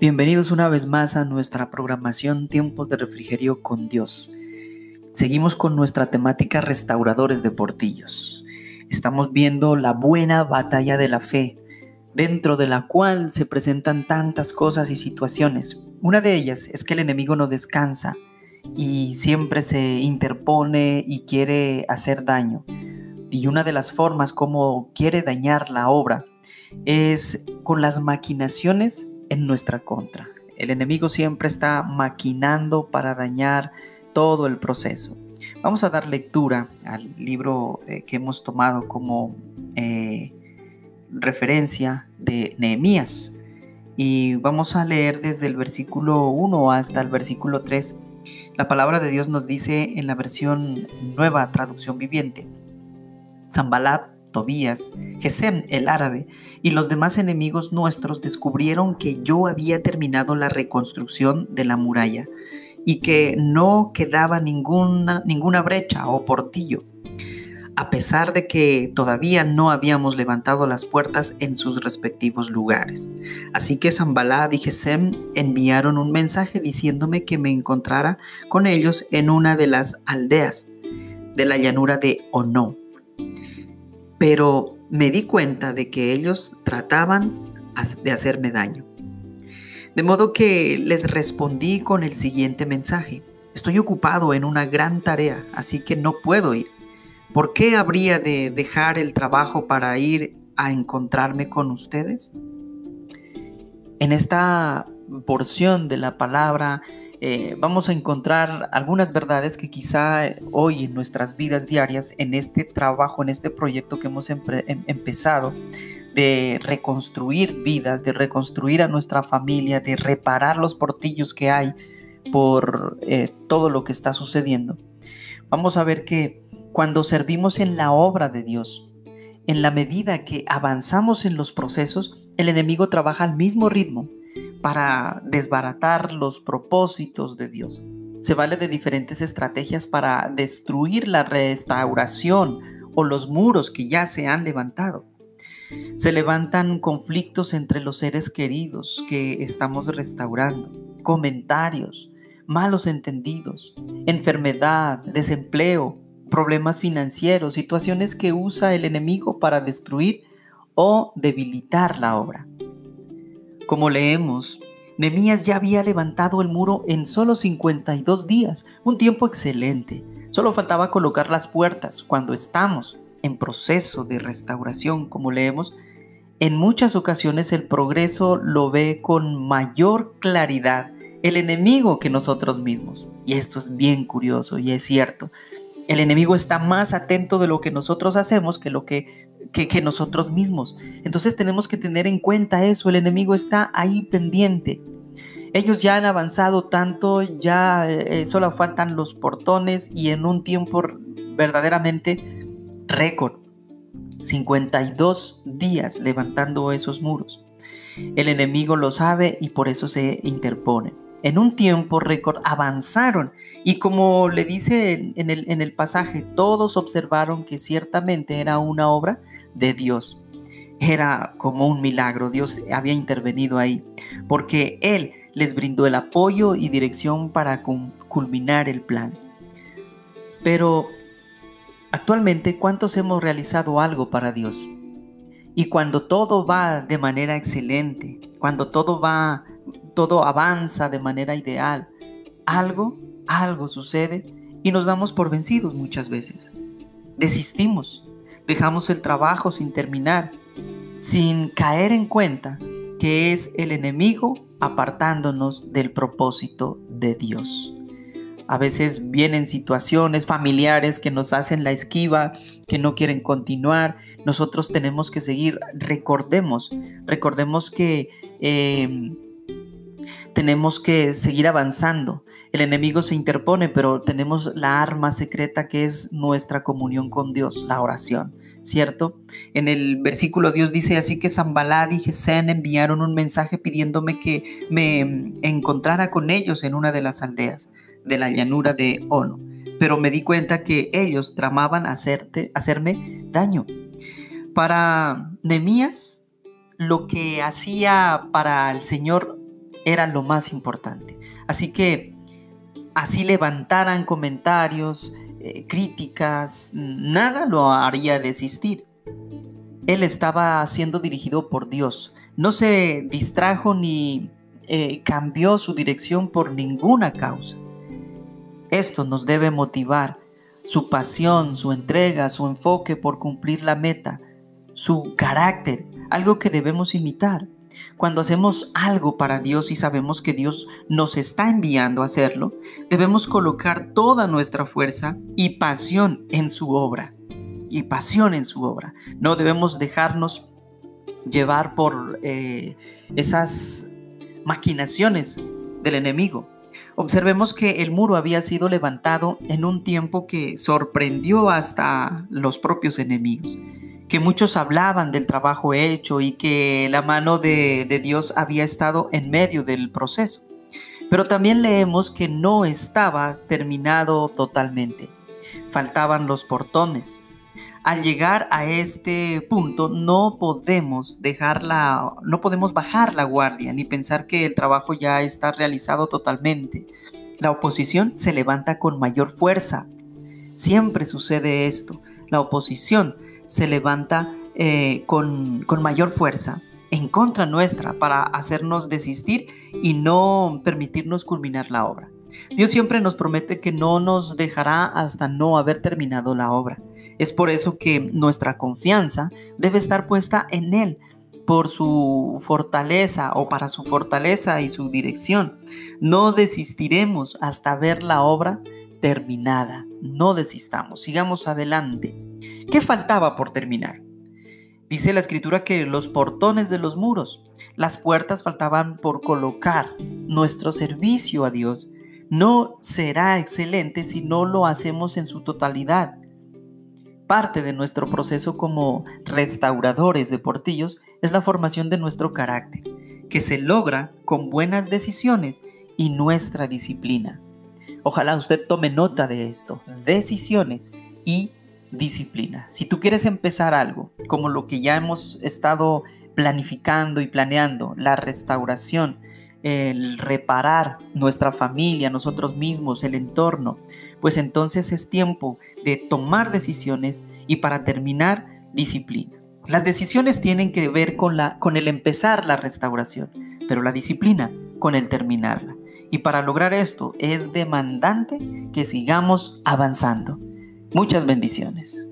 Bienvenidos una vez más a nuestra programación Tiempos de Refrigerio con Dios. Seguimos con nuestra temática Restauradores de Portillos. Estamos viendo la buena batalla de la fe, dentro de la cual se presentan tantas cosas y situaciones. Una de ellas es que el enemigo no descansa y siempre se interpone y quiere hacer daño. Y una de las formas como quiere dañar la obra es con las maquinaciones en nuestra contra. El enemigo siempre está maquinando para dañar todo el proceso. Vamos a dar lectura al libro eh, que hemos tomado como eh, referencia de Nehemías. Y vamos a leer desde el versículo 1 hasta el versículo 3. La palabra de Dios nos dice en la versión nueva traducción viviente. Zambalat Tobías, Gesem el árabe y los demás enemigos nuestros descubrieron que yo había terminado la reconstrucción de la muralla y que no quedaba ninguna, ninguna brecha o portillo, a pesar de que todavía no habíamos levantado las puertas en sus respectivos lugares. Así que Zambalad y Gesem enviaron un mensaje diciéndome que me encontrara con ellos en una de las aldeas de la llanura de Ono pero me di cuenta de que ellos trataban de hacerme daño. De modo que les respondí con el siguiente mensaje. Estoy ocupado en una gran tarea, así que no puedo ir. ¿Por qué habría de dejar el trabajo para ir a encontrarme con ustedes? En esta porción de la palabra eh, vamos a encontrar algunas verdades que quizá hoy en nuestras vidas diarias, en este trabajo, en este proyecto que hemos em-, empezado, de reconstruir vidas, de reconstruir a nuestra familia, de reparar los portillos que hay por eh, todo lo que está sucediendo. Vamos a ver que cuando servimos en la obra de Dios, en la medida que avanzamos en los procesos, el enemigo trabaja al mismo ritmo para desbaratar los propósitos de Dios. Se vale de diferentes estrategias para destruir la restauración o los muros que ya se han levantado. Se levantan conflictos entre los seres queridos que estamos restaurando, comentarios, malos entendidos, enfermedad, desempleo, problemas financieros, situaciones que usa el enemigo para destruir o debilitar la obra. Como leemos, Nemías ya había levantado el muro en solo 52 días, un tiempo excelente. Solo faltaba colocar las puertas. Cuando estamos en proceso de restauración, como leemos, en muchas ocasiones el progreso lo ve con mayor claridad el enemigo que nosotros mismos. Y esto es bien curioso y es cierto. El enemigo está más atento de lo que nosotros hacemos que lo que que, nosotros mismos. Entonces tenemos que tener en cuenta eso, el enemigo está ahí pendiente. Ellos ya han avanzado tanto, ya eh, solo faltan los portones y en un tiempo verdaderamente récord. 52 días levantando esos muros. El enemigo lo sabe y por eso se interpone. En un tiempo récord avanzaron y como le dice en el, en el pasaje, todos observaron que ciertamente era una obra de Dios. Era como un milagro, Dios había intervenido ahí, porque Él les brindó el apoyo y dirección para culminar el plan. Pero actualmente, ¿cuántos hemos realizado algo para Dios? Y cuando todo va de manera excelente, cuando todo va, todo avanza de manera ideal, algo, algo sucede y nos damos por vencidos muchas veces. Desistimos, dejamos el trabajo sin terminar, sin caer en cuenta que es el enemigo apartándonos del propósito de Dios. A veces vienen situaciones familiares que nos hacen la esquiva, que no quieren continuar. Nosotros tenemos que seguir. Recordemos, recordemos que em, tenemos que seguir avanzando. El enemigo se interpone, pero tenemos la arma secreta que es nuestra comunión con Dios, la oración. ¿cierto? En el versículo Dios dice así que Zambalad y Gesén enviaron un mensaje pidiéndome que me encontrara con ellos en una de las aldeas de la llanura de Ono, pero me di cuenta que ellos tramaban hacerte, hacerme daño. Para Nemías, lo que hacía para el Señor era lo más importante. Así que así levantaran comentarios, eh, críticas, nada lo haría desistir. Él estaba siendo dirigido por Dios. No se distrajo ni eh, cambió su dirección por ninguna causa. Esto nos debe motivar. Su pasión, su entrega, su enfoque por cumplir la meta, su carácter, algo que debemos imitar. Cuando hacemos algo para Dios y sabemos que Dios nos está enviando a hacerlo, debemos colocar toda nuestra fuerza y pasión en su obra. Y pasión en su obra. No debemos dejarnos llevar por eh, esas maquinaciones del enemigo. Observemos que el muro había sido levantado en un tiempo que sorprendió hasta los propios enemigos que muchos hablaban del trabajo hecho y que la mano de, Dios había estado en medio del proceso. Pero también leemos que no estaba terminado totalmente. Faltaban los portones. Al llegar a este punto no podemos dejarla, no podemos bajar la guardia ni pensar que el trabajo ya está realizado totalmente. La oposición se levanta con mayor fuerza. Siempre sucede esto. La oposición se levanta eh, con, con mayor fuerza en contra nuestra para hacernos desistir y no permitirnos culminar la obra. Dios siempre nos promete que no nos dejará hasta no haber terminado la obra. Es por eso que nuestra confianza debe estar puesta en Él, por su fortaleza o para su fortaleza y su dirección. No desistiremos hasta ver la obra terminada. No desistamos, sigamos adelante. ¿Qué faltaba por terminar? Dice la escritura que los portones de los muros, las puertas faltaban por colocar nuestro servicio a Dios. No será excelente si no lo hacemos en su totalidad. Parte de nuestro proceso como restauradores de portillos es la formación de nuestro carácter, que se logra con buenas decisiones y nuestra disciplina. Ojalá usted tome nota de esto, decisiones y disciplina. Si tú quieres empezar algo, como lo que ya hemos estado planificando y planeando, la restauración, el reparar nuestra familia, nosotros mismos, el entorno, pues entonces es tiempo de tomar decisiones y para terminar, disciplina. Las decisiones tienen que ver con, la, con el empezar la restauración, pero la disciplina con el terminarla. Y para lograr esto es demandante que sigamos avanzando. Muchas bendiciones.